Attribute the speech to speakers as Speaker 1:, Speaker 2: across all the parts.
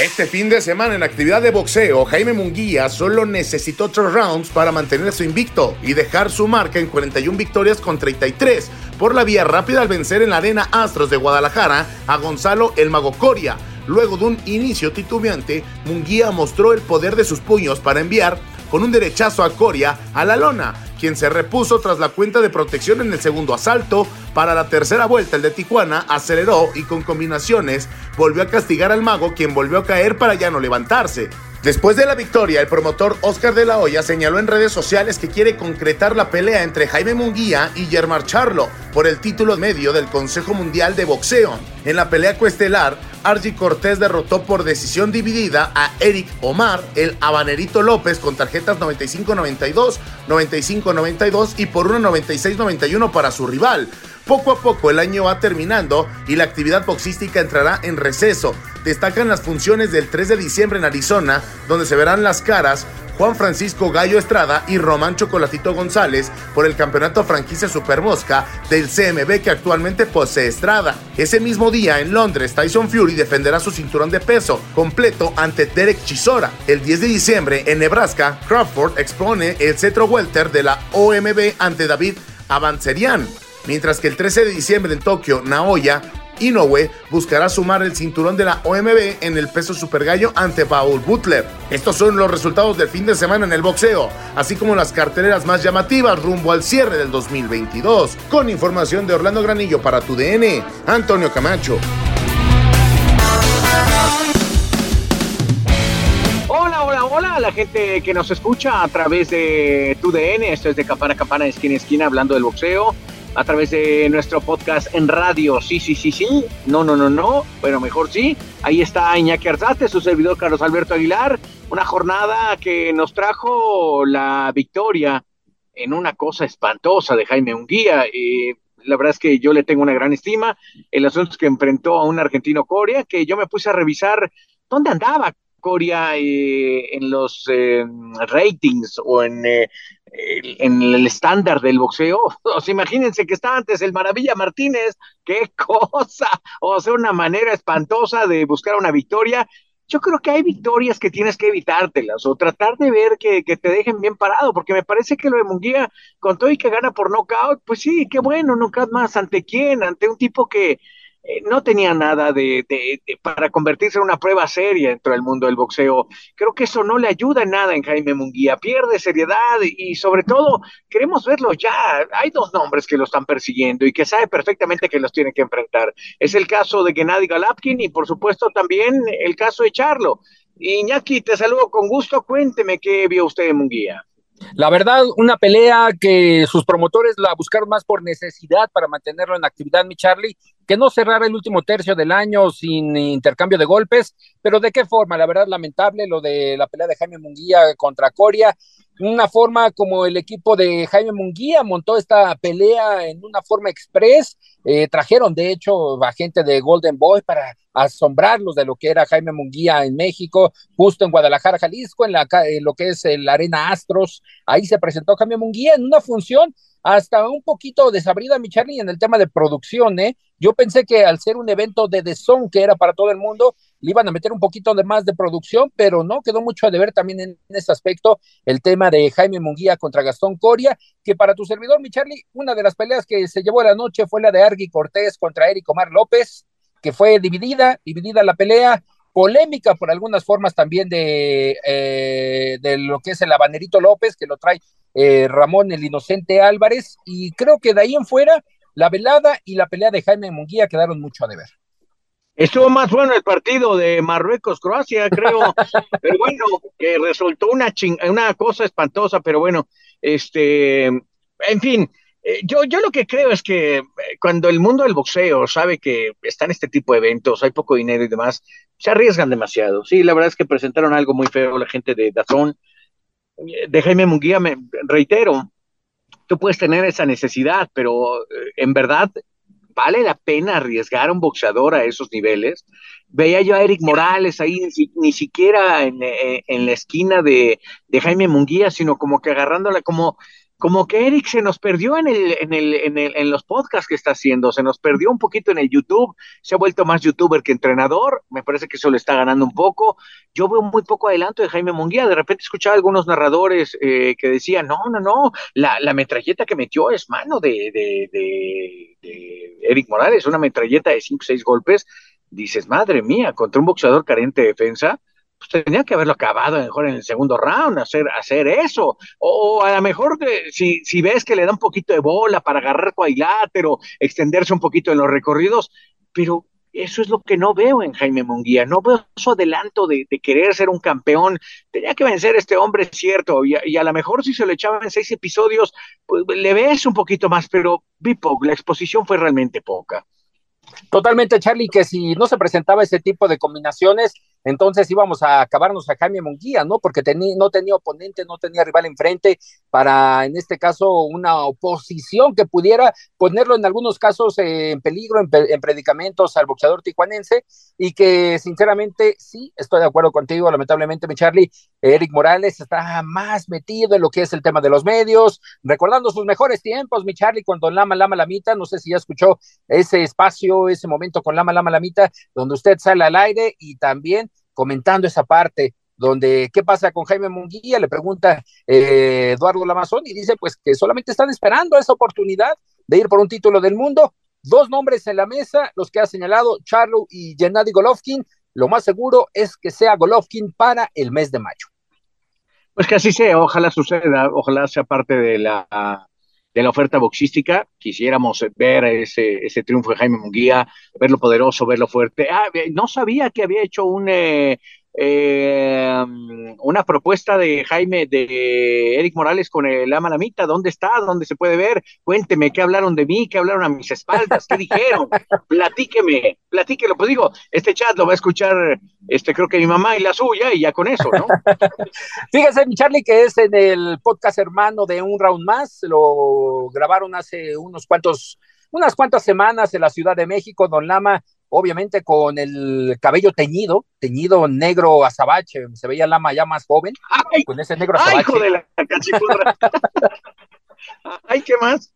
Speaker 1: Este fin de semana en actividad de boxeo, Jaime Munguía solo necesitó tres rounds para mantener su invicto y dejar su marca en 41 victorias con 33 por la vía rápida al vencer en la Arena Astros de Guadalajara a Gonzalo El Mago Coria. Luego de un inicio titubeante, Munguía mostró el poder de sus puños para enviar con un derechazo a Coria a la lona, quien se repuso tras la cuenta de protección en el segundo asalto. Para la tercera vuelta, el de Tijuana aceleró y con combinaciones volvió a castigar al mago, quien volvió a caer para ya no levantarse. Después de la victoria, el promotor Oscar de la Hoya señaló en redes sociales que quiere concretar la pelea entre Jaime Munguía y Germar Charlo por el título medio del Consejo Mundial de Boxeo. En la pelea cuestelar, Argy Cortés derrotó por decisión dividida a Eric Omar, el Habanerito López, con tarjetas 95-92, 95-92 y por una 96-91 para su rival. Poco a poco el año va terminando y la actividad boxística entrará en receso. Destacan las funciones del 3 de diciembre en Arizona, donde se verán las caras Juan Francisco Gallo Estrada y Román Chocolatito González por el campeonato franquicia Supermosca del CMB que actualmente posee Estrada. Ese mismo día en Londres, Tyson Fury defenderá su cinturón de peso completo ante Derek Chisora. El 10 de diciembre en Nebraska, Crawford expone el cetro welter de la OMB ante David Avancerian mientras que el 13 de diciembre en Tokio, Naoya Inoue buscará sumar el cinturón de la OMB en el peso super gallo ante Paul Butler. Estos son los resultados del fin de semana en el boxeo, así como las carteleras más llamativas rumbo al cierre del 2022. Con información de Orlando Granillo para tu DN, Antonio Camacho.
Speaker 2: Hola, hola, hola a la gente que nos escucha a través de tu DN. Esto es de campana a campana, esquina a esquina, hablando del boxeo a través de nuestro podcast en radio. Sí, sí, sí, sí. No, no, no, no. Bueno, mejor sí. Ahí está Iñaki Arzate, su servidor Carlos Alberto Aguilar. Una jornada que nos trajo la victoria en una cosa espantosa de Jaime Unguía. Eh, la verdad es que yo le tengo una gran estima. El asunto es que enfrentó a un argentino Corea, que yo me puse a revisar dónde andaba Corea eh, en los eh, ratings o en en el estándar del boxeo. O sea, imagínense que está antes el Maravilla Martínez, qué cosa, o sea, una manera espantosa de buscar una victoria. Yo creo que hay victorias que tienes que evitártelas o tratar de ver que, que te dejen bien parado, porque me parece que lo de Munguía, con todo y que gana por knockout, pues sí, qué bueno, knockout más, ¿ante quién? Ante un tipo que, eh, no tenía nada de, para convertirse en una prueba seria dentro del mundo del boxeo. Creo que eso no le ayuda en nada en Jaime Munguía, pierde seriedad y, sobre todo queremos verlo ya. Hay dos nombres que lo están persiguiendo y que sabe perfectamente que los tiene que enfrentar. Es el caso de Gennady Galapkin y por supuesto también el caso de Charlo. Iñaki, te saludo con gusto. Cuénteme qué vio usted de Munguía.
Speaker 3: La verdad, una pelea que sus promotores la buscaron más por necesidad para mantenerlo en actividad, mi Charlie, que no cerrara el último tercio del año sin intercambio de golpes, pero de qué forma, la verdad, lamentable lo de la pelea de Jaime Munguía contra Coria, una forma como el equipo de Jaime Munguía montó esta pelea en una forma express, eh, trajeron de hecho a gente de Golden Boy para asombrarlos de lo que era Jaime Munguía en México, justo en Guadalajara, Jalisco, en, la, en lo que es la Arena Astros, ahí se presentó Jaime Munguía en una función hasta un poquito desabrida, mi Charlie, en el tema de producción, ¿eh? Yo pensé que al ser un evento de The que era para todo el mundo, le iban a meter un poquito de más de producción, pero no, quedó mucho a deber también en, ese aspecto el tema de Jaime Munguía contra Gastón Coria, que para tu servidor, mi Charlie, una de las peleas que se llevó la noche fue la de Argui Cortés contra Eric Omar López, que fue dividida, dividida la pelea, polémica por algunas formas también de, eh, de lo que es el Habanerito López, que lo trae eh, Ramón el Inocente Álvarez, y creo que de ahí en fuera la velada y la pelea de Jaime Munguía quedaron mucho a deber.
Speaker 2: Estuvo más bueno el partido de Marruecos-Croacia, creo, pero bueno, que resultó una, una cosa espantosa, pero bueno, este, en fin, eh, yo, yo lo que creo es que eh, cuando el mundo del boxeo sabe que están este tipo de eventos, hay poco dinero y demás, se arriesgan demasiado. Sí, la verdad es que presentaron algo muy feo la gente de Dazón. De Jaime Munguía, me reitero, tú puedes tener esa necesidad, pero eh, en verdad vale la pena arriesgar a un boxeador a esos niveles. Veía yo a Eric Morales ahí, ni, siquiera en, en, la esquina de, de Jaime Munguía, sino como que agarrándola como como que Eric se nos perdió en, el, en, el, en, el, en los podcasts que está haciendo, se nos perdió un poquito en el YouTube, se ha vuelto más youtuber que entrenador, me parece que eso le está ganando un poco. Yo veo muy poco adelanto de Jaime Munguía, de repente escuchaba algunos narradores eh, que decían, no, no, no, la, la, metralleta que metió es mano de, de, Eric Morales, una metralleta de 5 o 6 golpes. Dices, madre mía, contra un boxeador carente de defensa, pues tenía que haberlo acabado mejor en el segundo round, hacer, hacer eso. O, a lo mejor si, si ves que le da un poquito de bola para agarrar cuadrilátero, extenderse un poquito en los recorridos, pero eso es lo que no veo en Jaime Munguía, no veo su adelanto de, querer ser un campeón, tenía que vencer a este hombre, es cierto, y a, y lo mejor si se lo echaba en seis episodios, pues le ves un poquito más, pero Bipo, la exposición fue realmente poca.
Speaker 3: Totalmente, Charlie, que si no se presentaba ese tipo de combinaciones, entonces íbamos a acabarnos a Jaime Munguía, ¿no? Porque no tenía oponente, no tenía rival enfrente para, en este caso, una oposición que pudiera ponerlo en algunos casos en peligro, en, predicamentos al boxeador tijuanense, y que sinceramente sí, estoy de acuerdo contigo, lamentablemente, mi Charlie, Eric Morales está más metido en lo que es el tema de los medios, recordando sus mejores tiempos, mi Charlie, con Don Lama Lama Lamita, no sé si ya escuchó ese espacio, ese momento con Lama Lama Lamita, donde usted sale al aire y también comentando esa parte donde qué pasa con Jaime Munguía, le pregunta eh, Eduardo Lamazón y dice pues que solamente están esperando esa oportunidad de ir por un título del mundo. Dos nombres en la mesa, los que ha señalado Charlo y Gennady Golovkin. Lo más seguro es que sea Golovkin para el mes de mayo.
Speaker 2: Pues que así sea, ojalá suceda, ojalá sea parte de la de la oferta boxística. Quisiéramos ver ese, ese triunfo de Jaime Munguía, verlo poderoso, verlo fuerte. Ah, no sabía que había hecho un, eh, eh, una propuesta de Jaime, de Eric Morales con el Amalamita, ¿dónde está? ¿Dónde se puede ver? Cuénteme, ¿qué hablaron de mí? ¿Qué hablaron a mis espaldas? ¿Qué dijeron? Platíqueme, platíquelo. Pues digo, este chat lo va a escuchar, este, creo que mi mamá y la suya, y ya con eso, ¿no?
Speaker 3: Fíjese, Charlie, que es en el podcast hermano de Un Round Más, lo grabaron hace unos cuantos unas cuantas semanas en la Ciudad de México, Don Lama obviamente con el cabello teñido, teñido negro azabache, se veía Lama ya más joven, con ese negro azabache.
Speaker 2: ¡Ay, hijo de la ¡Ay, qué más!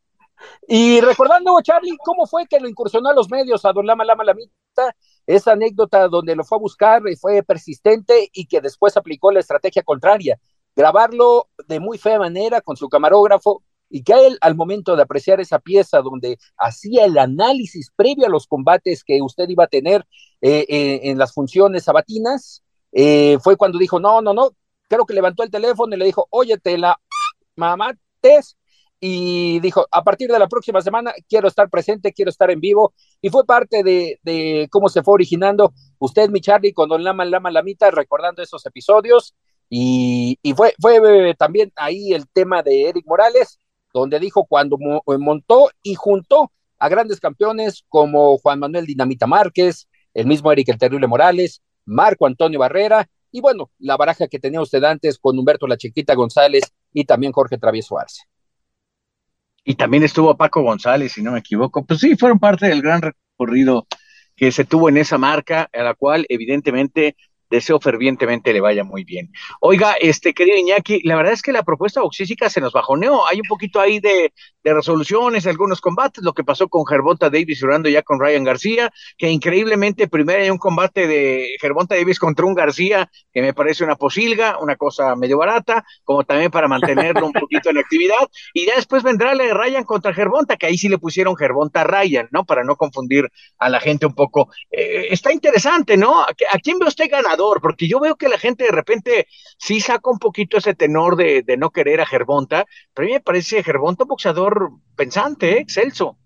Speaker 3: Y recordando, Charlie, ¿cómo fue que lo incursionó a los medios a Don Lama Lama Lamita? Esa anécdota donde lo fue a buscar y fue persistente y que después aplicó la estrategia contraria, grabarlo de muy fea manera con su camarógrafo, y que él al momento de apreciar esa pieza donde hacía el análisis previo a los combates que usted iba a tener eh, eh, en las funciones sabatinas, eh, fue cuando dijo, no, no, no, creo que levantó el teléfono y le dijo, oye, te la mamates, y dijo, a partir de la próxima semana quiero estar presente, quiero estar en vivo, y fue parte de, de cómo se fue originando usted, mi Charlie, con Don Lama Lama Lamita, recordando esos episodios, y, y fue, fue también ahí el tema de Eric Morales, donde dijo cuando eh, montó y juntó a grandes campeones como Juan Manuel Dinamita Márquez, el mismo Eric el Terrible Morales, Marco Antonio Barrera, y bueno, la baraja que tenía usted antes con Humberto La Chiquita González y también Jorge Travieso Arce.
Speaker 2: Y también estuvo Paco González, si no me equivoco. Pues sí, fueron parte del gran recorrido que se tuvo en esa marca, a la cual evidentemente deseo fervientemente le vaya muy bien. Oiga, este querido Iñaki, la verdad es que la propuesta boxística se nos bajoneó. Hay un poquito ahí de, de resoluciones, algunos combates, lo que pasó con Gervonta Davis jurando ya con Ryan García, que increíblemente primero hay un combate de Gervonta Davis contra un García, que me parece una posilga, una cosa medio barata, como también para mantenerlo un poquito en actividad, y ya después vendrá la de Ryan contra Gervonta, que ahí sí le pusieron Gervonta Ryan, ¿no? Para no confundir a la gente un poco. Eh, está interesante, ¿no? ¿A, quién ve usted ganador? Porque yo veo que la gente de repente sí saca un poquito ese tenor de, no querer a Gervonta, pero a mí me parece Gervonta un boxeador pensante, ¿eh? excelso.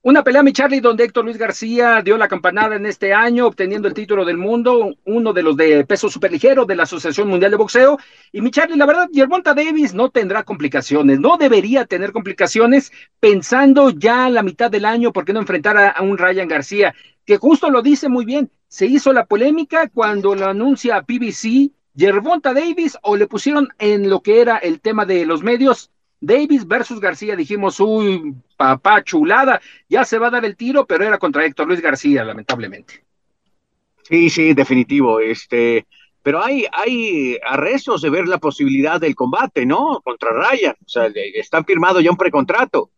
Speaker 3: Una pelea, mi Charlie, donde Héctor Luis García dio la campanada en este año, obteniendo el título del mundo, uno de los de peso superligero de la Asociación Mundial de Boxeo. Y mi Charlie, la verdad, Gervonta Davis no tendrá complicaciones, no debería tener complicaciones, pensando ya la mitad del año, ¿por qué no enfrentar a, a un Ryan García? Que justo lo dice muy bien, se hizo la polémica cuando lo anuncia PBC, Gervonta Davis, o le pusieron en lo que era el tema de los medios, Davis versus García, dijimos, uy, papá, chulada, ya se va a dar el tiro, pero era contra Héctor Luis García, lamentablemente.
Speaker 2: Sí, sí, definitivo. Este, pero hay, hay arrestos de ver la posibilidad del combate, ¿no? Contra Ryan. O sea, están firmado ya un precontrato.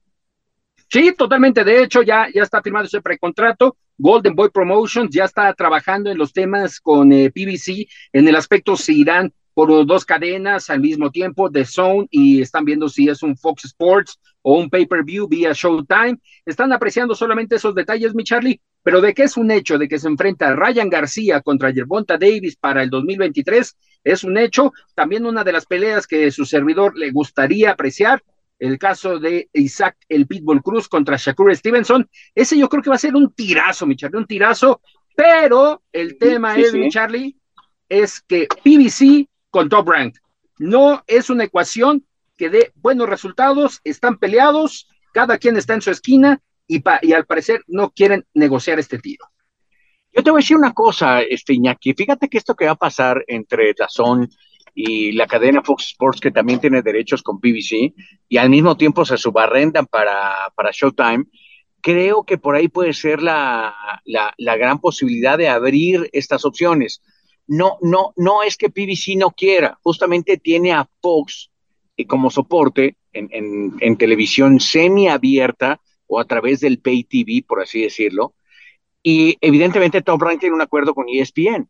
Speaker 3: Sí, totalmente. De hecho, ya, ya está firmado ese precontrato. Golden Boy Promotions ya está trabajando en los temas con eh, PBC en el aspecto si irán por dos cadenas al mismo tiempo, The Zone, y están viendo si es un Fox Sports o un pay-per-view vía Showtime. Están apreciando solamente esos detalles, mi Charlie, pero de que es un hecho de que se enfrenta Ryan García contra Gervonta Davis para el 2023, es un hecho. También una de las peleas que su servidor le gustaría apreciar, el caso de Isaac el Pitbull Cruz contra Shakur Stevenson, ese yo creo que va a ser un tirazo, mi Charlie, un tirazo, pero el tema es, mi Charlie, es que PBC con Top Rank. No es una ecuación que dé buenos resultados, están peleados, cada quien está en su esquina y, y al parecer no quieren negociar este tiro.
Speaker 2: Yo te voy a decir una cosa, este Iñaki, fíjate que esto que va a pasar entre Dazón y la cadena Fox Sports, que también tiene derechos con BBC, y al mismo tiempo se subarrendan para, para Showtime, creo que por ahí puede ser la, la, la gran posibilidad de abrir estas opciones no, no, no es que PBC no quiera, justamente tiene a Fox eh, como soporte en, en, en televisión semiabierta o a través del pay TV, por así decirlo, y evidentemente Top Rank tiene un acuerdo con ESPN.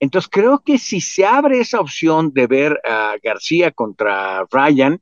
Speaker 2: Entonces creo que si se abre esa opción de ver a García contra Ryan,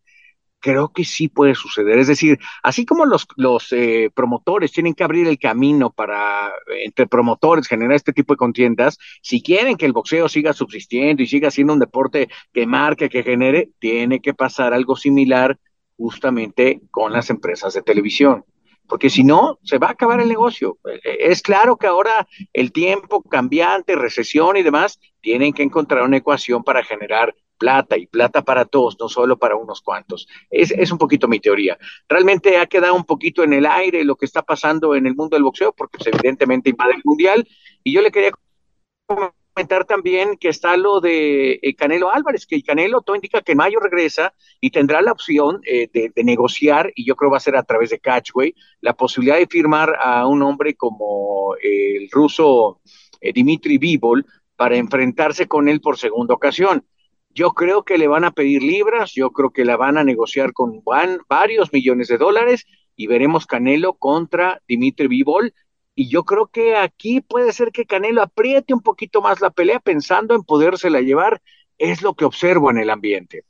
Speaker 2: creo que sí puede suceder. Es decir, así como los, los eh, promotores tienen que abrir el camino para, entre promotores, generar este tipo de contiendas, si quieren que el boxeo siga subsistiendo y siga siendo un deporte que marque, que genere, tiene que pasar algo similar justamente con las empresas de televisión. Porque si no, se va a acabar el negocio. Eh, eh, es claro que ahora el tiempo cambiante, recesión y demás, tienen que encontrar una ecuación para generar plata y plata para todos, no solo para unos cuantos. Es, un poquito mi teoría. Realmente ha quedado un poquito en el aire lo que está pasando en el mundo del boxeo, porque pues, evidentemente invade el mundial. Y yo le quería comentar también que está lo de eh, Canelo Álvarez, que Canelo todo indica que Mayo regresa y tendrá la opción eh, de, negociar, y yo creo va a ser a través de Catchway, la posibilidad de firmar a un hombre como el ruso eh, Dimitri Bivol para enfrentarse con él por segunda ocasión. Yo creo que le van a pedir libras, yo creo que la van a negociar con van, varios millones de dólares y veremos Canelo contra Dimitri Bivol. Y yo creo que aquí puede ser que Canelo apriete un poquito más la pelea pensando en podérsela llevar. Es lo que observo en el ambiente.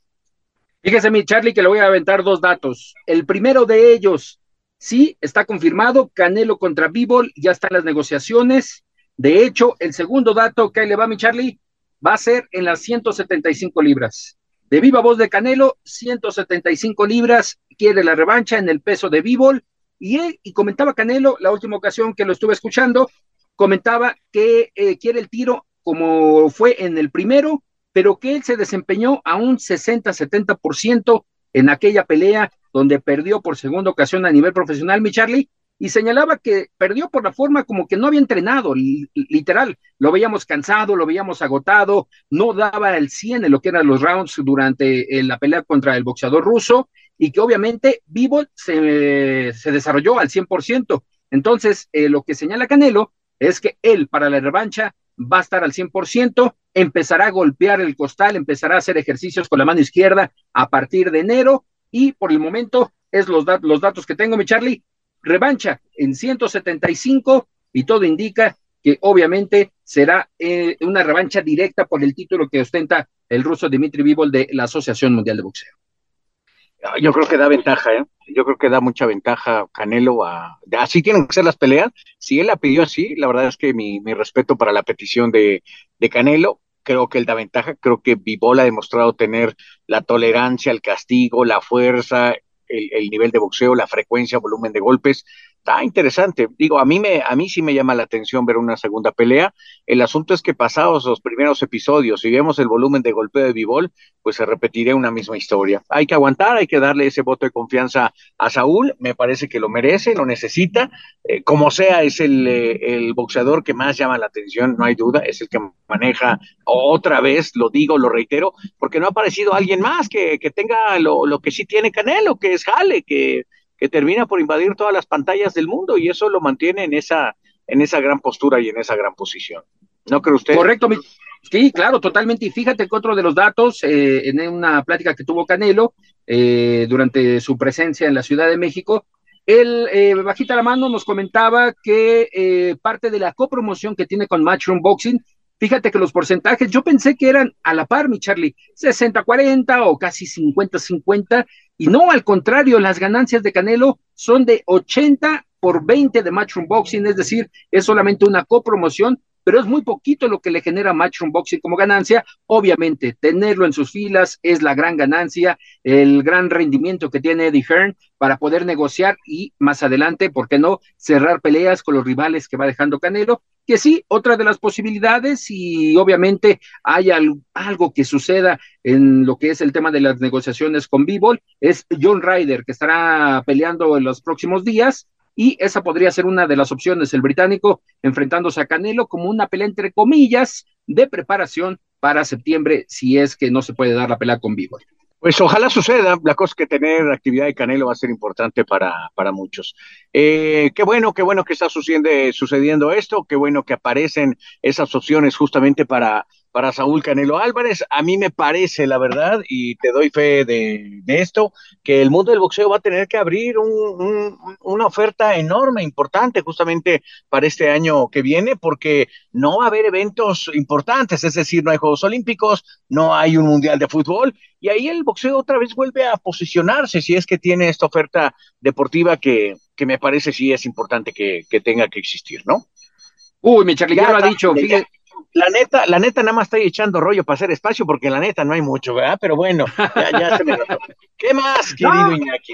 Speaker 3: Fíjese, mi Charlie, que le voy a aventar dos datos. El primero de ellos, sí, está confirmado, Canelo contra Bivol, ya están las negociaciones. De hecho, el segundo dato que le va, mi Charlie, va a ser en las 175 libras. De viva voz de Canelo, 175 libras, quiere la revancha en el peso de Bivol. Y, él, y comentaba Canelo, la última ocasión que lo estuve escuchando, comentaba que eh, quiere el tiro como fue en el primero, pero que él se desempeñó a un 60-70% en aquella pelea donde perdió por segunda ocasión a nivel profesional, mi Charlie, y señalaba que perdió por la forma como que no había entrenado, literal, lo veíamos cansado, lo veíamos agotado, no daba el 100 en lo que eran los rounds durante eh, la pelea contra el boxeador ruso y que obviamente Vivo se, se desarrolló al 100%. Entonces, eh, lo que señala Canelo es que él para la revancha va a estar al 100%, empezará a golpear el costal, empezará a hacer ejercicios con la mano izquierda a partir de enero y por el momento es los, los datos que tengo, mi Charlie, revancha en 175 y todo indica que obviamente será eh, una revancha directa por el título que ostenta el ruso Dimitri Bivol de la Asociación Mundial de Boxeo.
Speaker 2: Yo creo que da ventaja, ¿eh? Yo creo que da mucha ventaja Canelo a... Así tienen que ser las peleas. Si él la pidió así, la verdad es que mi, respeto para la petición de, de Canelo, creo que él da ventaja. Creo que Bivol ha demostrado tener la tolerancia, el castigo, la fuerza, el, el, nivel de boxeo, la frecuencia, volumen de golpes. Está interesante. Digo, a mí me, a mí sí me llama la atención ver una segunda pelea. El asunto es que pasados los primeros episodios, si vemos el volumen de golpeo de Bivol, pues se repetiría una misma historia. Hay que aguantar, hay que darle ese voto de confianza a Saúl. Me parece que lo merece, lo necesita. Eh, como sea, es el, eh, el boxeador que más llama la atención, no hay duda. Es el que maneja otra vez, lo digo, lo reitero, porque no ha aparecido alguien más que, que tenga lo, lo que sí tiene Canelo, que es Jale, que que termina por invadir todas las pantallas del mundo y eso lo mantiene en esa, en esa gran postura y en esa gran posición. ¿No cree usted?
Speaker 3: Correcto, sí, claro, totalmente. Y fíjate que otro de los datos, eh, en una plática que tuvo Canelo eh, durante su presencia en la Ciudad de México, él, eh, bajita la mano, nos comentaba que parte de la copromoción que tiene con Matchroom Boxing Fíjate que los porcentajes, yo pensé que eran a la par, mi Charlie, 60-40 o casi 50-50, y no, al contrario, las ganancias de Canelo son de 80 por 20 de Matchroom Boxing, es decir, es solamente una copromoción pero es muy poquito lo que le genera Matchroom Boxing como ganancia. Obviamente, tenerlo en sus filas es la gran ganancia, el gran rendimiento que tiene Eddie Hearn para poder negociar y más adelante, ¿por qué no?, cerrar peleas con los rivales que va dejando Canelo. Que sí, otra de las posibilidades, y obviamente hay algo que suceda en lo que es el tema de las negociaciones con B-Ball, es John Ryder, que estará peleando en los próximos días y esa podría ser una de las opciones, el británico enfrentándose a Canelo como una pelea entre comillas de preparación para septiembre si es que no se puede dar la pelea con Vivo.
Speaker 2: Pues ojalá suceda, la cosa es que tener actividad de Canelo va a ser importante para, para muchos. Eh, qué bueno, qué bueno que está sucediendo, sucediendo esto, qué bueno que aparecen esas opciones justamente para para Saúl Canelo Álvarez. A mí me parece, la verdad, y te doy fe de, esto, que el mundo del boxeo va a tener que abrir una oferta enorme, importante, justamente para este año que viene, porque no va a haber eventos importantes, es decir, no hay Juegos Olímpicos, no hay un Mundial de Fútbol, y ahí el boxeo otra vez vuelve a posicionarse, si es que tiene esta oferta deportiva que, que me parece sí es importante que, tenga que existir, ¿no?
Speaker 3: Uy, mi Charlie, ya, lo ha dicho, fíjate
Speaker 2: la neta, la neta nada más estoy echando rollo para hacer espacio porque la neta no hay mucho, ¿verdad? Pero bueno, ya, se me ¿Qué más, querido Iñaki?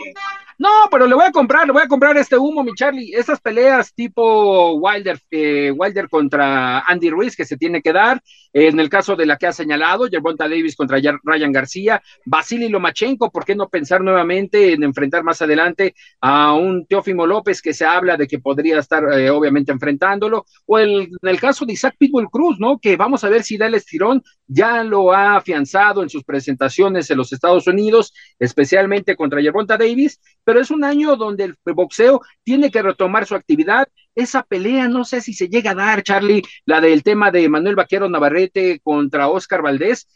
Speaker 3: No, pero le voy a comprar, le voy a comprar este humo, mi Charlie. Esas peleas tipo Wilder, eh, Wilder contra Andy Ruiz que se tiene que dar. en el caso de la que ha señalado, Gervonta Davis contra Ryan García, Vasily Lomachenko, ¿por qué no pensar nuevamente en enfrentar más adelante a un Teófimo López que se habla de que podría estar eh, obviamente enfrentándolo? O el, en el caso de Isaac Pitbull Cruz, ¿no? Que vamos a ver si da el estirón, ya lo ha afianzado en sus presentaciones en los Estados Unidos, especialmente contra Gervonta Davis pero es un año donde el boxeo tiene que retomar su actividad. Esa pelea, no sé si se llega a dar, Charlie, la del tema de Manuel Vaquero Navarrete contra Oscar Valdés.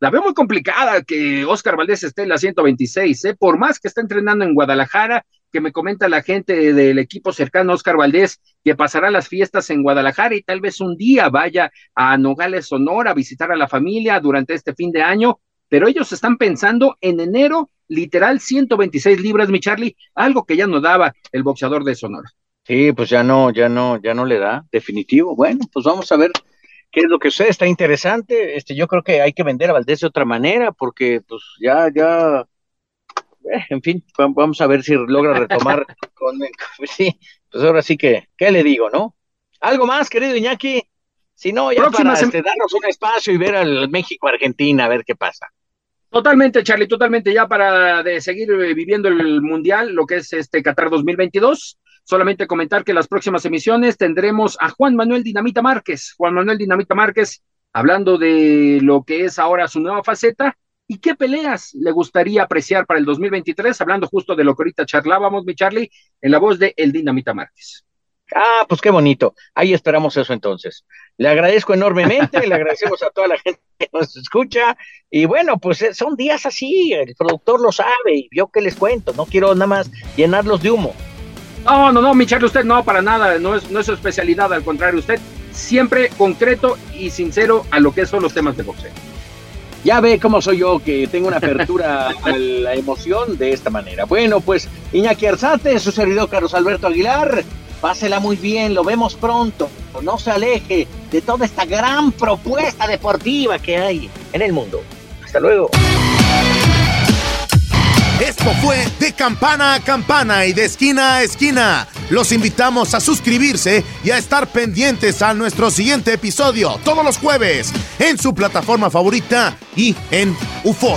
Speaker 3: La veo muy complicada que Oscar Valdés esté en la 126, ¿eh? por más que está entrenando en Guadalajara, que me comenta la gente del equipo cercano Oscar Valdés, que pasará las fiestas en Guadalajara y tal vez un día vaya a Nogales, Sonora, a visitar a la familia durante este fin de año, pero ellos están pensando en enero literal 126 libras, mi Charlie, algo que ya no daba el boxeador de Sonora.
Speaker 2: Sí, pues ya no, ya no, ya no le da, definitivo. Bueno, pues vamos a ver qué es lo que sucede, está interesante. Este, yo creo que hay que vender a Valdés de otra manera, porque pues ya, ya, eh, en fin, vamos a ver si logra retomar con, sí, pues ahora sí que, ¿qué le digo, no? Algo más, querido Iñaki. Si no, ya para este, darnos un espacio y ver al México-Argentina, a ver qué pasa.
Speaker 3: Totalmente, Charlie, totalmente ya para de seguir eh, viviendo el Mundial, lo que es este Qatar 2022. Solamente comentar que las próximas emisiones tendremos a Juan Manuel Dinamita Márquez. Juan Manuel Dinamita Márquez hablando de lo que es ahora su nueva faceta y qué peleas le gustaría apreciar para el 2023, hablando justo de lo que ahorita charlábamos, mi Charlie, en la voz de El Dinamita Márquez.
Speaker 2: Ah, pues qué bonito. Ahí esperamos eso entonces. Le agradezco enormemente, le agradecemos a toda la gente que nos escucha. Y bueno, pues eh, son días así, el productor lo sabe y yo que les cuento, no quiero nada más llenarlos de humo.
Speaker 3: No, no, no, mi Charlie, usted no, para nada, no es, no es su especialidad, al contrario, usted siempre concreto y sincero a lo que son los temas de boxeo.
Speaker 2: Ya ve cómo soy yo, que tengo una apertura a la emoción de esta manera. Bueno, pues Iñaki Arzate, su servidor Carlos Alberto Aguilar, Pásela muy bien, lo vemos pronto. No se aleje de toda esta gran propuesta deportiva que hay en el mundo. Hasta luego.
Speaker 1: Esto fue de campana a campana y de esquina a esquina. Los invitamos a suscribirse y a estar pendientes a nuestro siguiente episodio todos los jueves en su plataforma favorita y en UFO.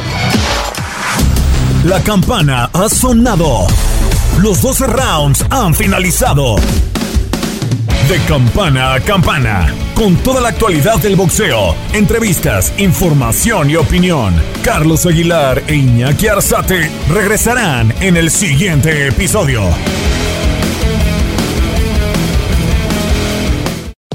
Speaker 4: La campana ha sonado. Los 12 rounds han finalizado. De campana a campana, con toda la actualidad del boxeo, entrevistas, información y opinión. Carlos Aguilar e Iñaki Arzate regresarán en el siguiente episodio.